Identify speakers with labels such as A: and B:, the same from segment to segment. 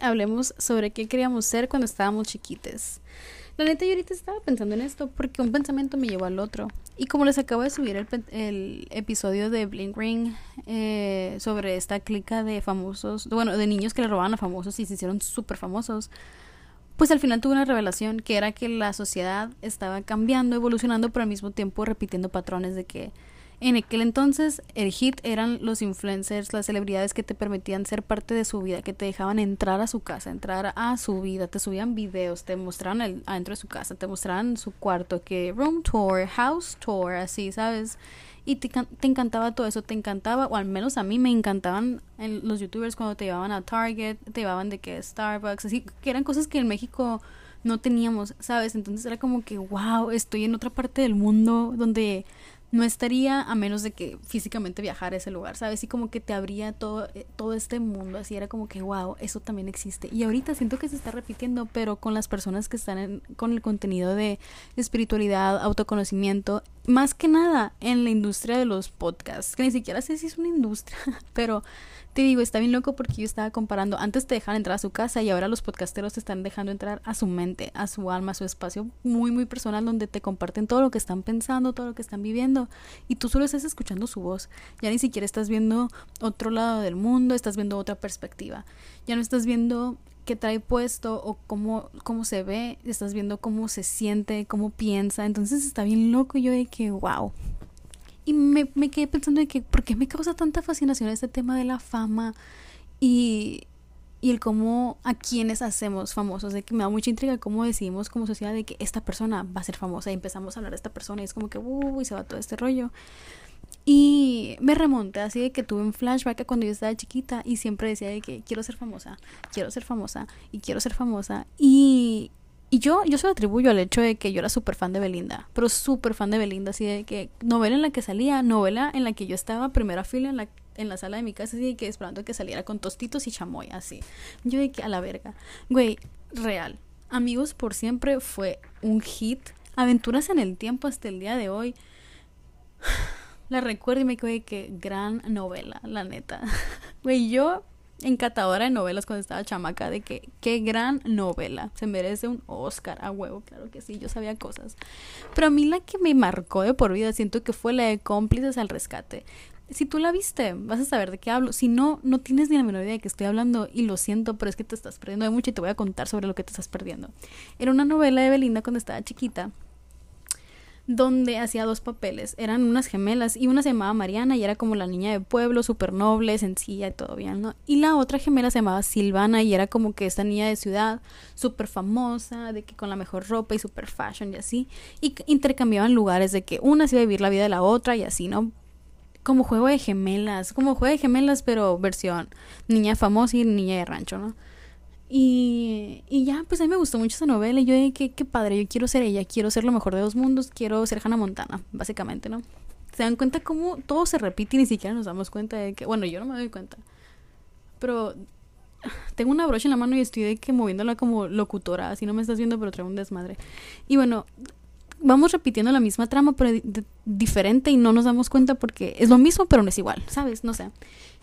A: hablemos sobre qué queríamos ser cuando estábamos chiquites. La neta, yo ahorita estaba pensando en esto porque un pensamiento me llevó al otro. Y como les acabo de subir el, episodio de Blink Ring eh, sobre esta clica de famosos, bueno, de niños que le robaban a famosos y se hicieron súper famosos, pues al final tuve una revelación que era que la sociedad estaba cambiando, evolucionando, pero al mismo tiempo repitiendo patrones de que en aquel entonces el hit eran los influencers, las celebridades que te permitían ser parte de su vida, que te dejaban entrar a su casa, entrar a su vida, te subían videos, te mostraban el, adentro de su casa, te mostraban su cuarto, que room tour, house tour, así, ¿sabes? Y te, te encantaba todo eso, te encantaba, o al menos a mí me encantaban los youtubers cuando te llevaban a Target, te llevaban de que Starbucks, así, que eran cosas que en México no teníamos, ¿sabes? Entonces era como que, wow, estoy en otra parte del mundo donde no estaría a menos de que físicamente viajara a ese lugar, ¿sabes? Y como que te abría todo, eh, todo este mundo, así era como que, wow, eso también existe. Y ahorita siento que se está repitiendo, pero con las personas que están con el contenido de espiritualidad, autoconocimiento, más que nada en la industria de los podcasts, que ni siquiera sé si es una industria, pero te digo, está bien loco porque yo estaba comparando, antes te dejaban entrar a su casa y ahora los podcasteros te están dejando entrar a su mente, a su alma, a su espacio muy, muy personal donde te comparten todo lo que están pensando, todo lo que están viviendo y tú solo estás escuchando su voz. Ya ni siquiera estás viendo otro lado del mundo, estás viendo otra perspectiva. Ya no estás viendo qué trae puesto o cómo, cómo se ve, estás viendo cómo se siente, cómo piensa. Entonces está bien loco yo de que, wow, y me, me quedé pensando de que, ¿por qué me causa tanta fascinación este tema de la fama? Y, y el cómo a quienes hacemos famosos, de que me da mucha intriga cómo decidimos como sociedad de que esta persona va a ser famosa y empezamos a hablar de esta persona y es como que, uy, se va todo este rollo. Y me remonté así de que tuve un flashback a cuando yo estaba chiquita y siempre decía de que quiero ser famosa, quiero ser famosa y quiero ser famosa. Y, y yo, yo se lo atribuyo al hecho de que yo era súper fan de Belinda, pero súper fan de Belinda, así de que novela en la que salía, novela en la que yo estaba primera fila en la, en la sala de mi casa, así de que esperando que saliera con tostitos y chamoy, así. Yo de que a la verga. Güey, real. Amigos por siempre fue un hit. Aventuras en el tiempo hasta el día de hoy. La recuerdo y me quedé que gran novela, la neta. Güey, yo encantadora de novelas cuando estaba chamaca, de que qué gran novela, se merece un Oscar a huevo, claro que sí, yo sabía cosas. Pero a mí la que me marcó de por vida, siento que fue la de cómplices al rescate. Si tú la viste, vas a saber de qué hablo. Si no, no tienes ni la menor idea de qué estoy hablando y lo siento, pero es que te estás perdiendo de mucho y te voy a contar sobre lo que te estás perdiendo. Era una novela de Belinda cuando estaba chiquita donde hacía dos papeles. Eran unas gemelas y una se llamaba Mariana y era como la niña de pueblo, súper noble, sencilla y todo bien, ¿no? Y la otra gemela se llamaba Silvana y era como que esta niña de ciudad, súper famosa, de que con la mejor ropa y súper fashion y así. Y intercambiaban lugares de que una se iba a vivir la vida de la otra y así, ¿no? Como juego de gemelas, como juego de gemelas, pero versión niña famosa y niña de rancho, ¿no? Y, y ya, pues a mí me gustó mucho esa novela y yo dije, qué, qué padre, yo quiero ser ella, quiero ser lo mejor de dos mundos, quiero ser Hannah Montana, básicamente, ¿no? Se dan cuenta cómo todo se repite y ni siquiera nos damos cuenta de que, bueno, yo no me doy cuenta, pero tengo una brocha en la mano y estoy de que moviéndola como locutora, así no me estás viendo, pero traigo un desmadre. Y bueno, vamos repitiendo la misma trama, pero diferente y no nos damos cuenta porque es lo mismo, pero no es igual, ¿sabes? No sé.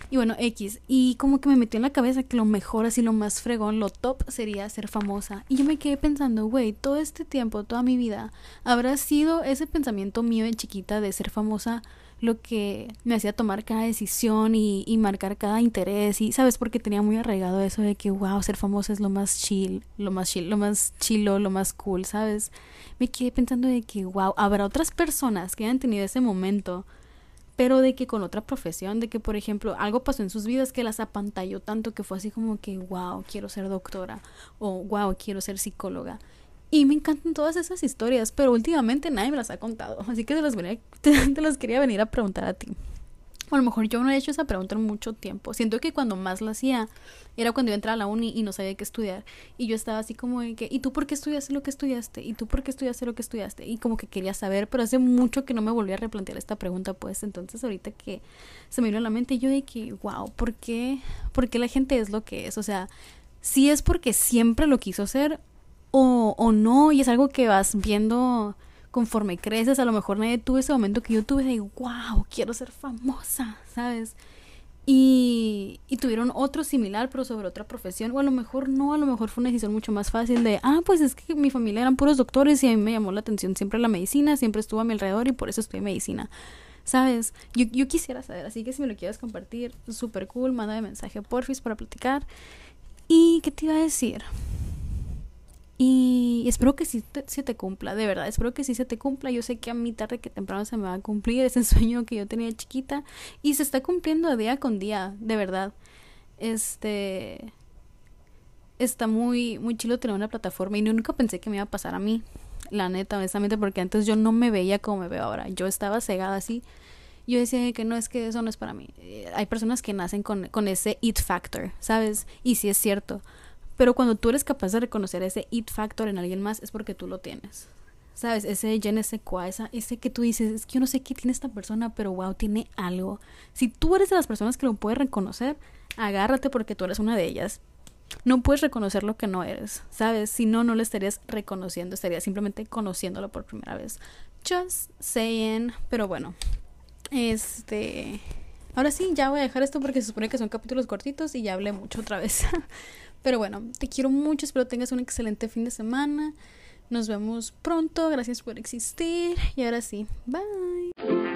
A: Y bueno, X. Y como que me metió en la cabeza que lo mejor, así lo más fregón, lo top sería ser famosa. Y yo me quedé pensando, güey, todo este tiempo, toda mi vida, habrá sido ese pensamiento mío de chiquita de ser famosa lo que me hacía tomar cada decisión y, y, marcar cada interés y sabes porque tenía muy arraigado eso de que wow ser famosa es lo más chill lo más chill lo más chilo lo más cool sabes me quedé pensando de que wow habrá otras personas que hayan tenido ese momento pero de que con otra profesión, de que por ejemplo algo pasó en sus vidas que las apantalló tanto que fue así como que wow, quiero ser doctora o wow, quiero ser psicóloga. Y me encantan todas esas historias, pero últimamente nadie me las ha contado. Así que te las, te, las quería venir a preguntar a ti. O a lo mejor yo no he hecho esa pregunta en mucho tiempo. Siento que cuando más la hacía era cuando iba a entrar a la uni y no sabía qué estudiar. Y yo estaba así como de que, ¿y tú por qué estudiaste lo que estudiaste? ¿Y tú por qué estudiaste lo que estudiaste? Y como que quería saber, pero hace mucho que no me volví a replantear esta pregunta, pues. Entonces ahorita que se me vino a la mente, yo de que, wow, ¿por qué? ¿Por qué la gente es lo que es? O sea, si es porque siempre lo quiso ser o, o no, y es algo que vas viendo conforme creces, a lo mejor nadie tuvo ese momento que yo tuve de, wow, quiero ser famosa, ¿sabes? Y, y, tuvieron otro similar, pero sobre otra profesión. O a lo mejor no, a lo mejor fue una decisión mucho más fácil de, ah, pues es que mi familia eran puros doctores y a mí me llamó la atención siempre la medicina, siempre estuvo a mi alrededor y por eso en medicina. ¿Sabes? Yo, yo quisiera saber, así que si me lo quieres compartir, súper cool, mándame mensaje porfis para platicar. ¿Y qué te iba a decir? Y espero que sí te, se te cumpla, de verdad, espero que sí se te cumpla. Yo sé que a mí tarde que temprano se me va a cumplir ese sueño que yo tenía chiquita y se está cumpliendo día con día, de verdad. Este está muy muy chido tener una plataforma y nunca pensé que me iba a pasar a mí, la neta, honestamente, porque antes yo no me veía como me veo ahora. Yo estaba cegada así. Yo decía que no es que eso no es para mí. Eh, hay personas que nacen con, con ese it factor, ¿sabes? Y sí es cierto pero cuando tú eres capaz de reconocer ese it factor en alguien más es porque tú lo tienes. ¿Sabes? Ese je ne sais esa, ese que tú dices, es que yo no sé qué tiene esta persona, pero wow, tiene algo. Si tú eres de las personas que lo puedes reconocer, agárrate porque tú eres una de ellas. No puedes reconocer lo que no eres, ¿sabes? Si no, no lo estarías reconociendo, estarías simplemente conociéndolo por primera vez. Just saying, pero bueno. Este. Ahora sí, ya voy a dejar esto porque se supone que son capítulos cortitos y ya hablé mucho otra vez. Pero bueno, te quiero mucho, espero tengas un excelente fin de semana. Nos vemos pronto, gracias por existir y ahora sí, bye.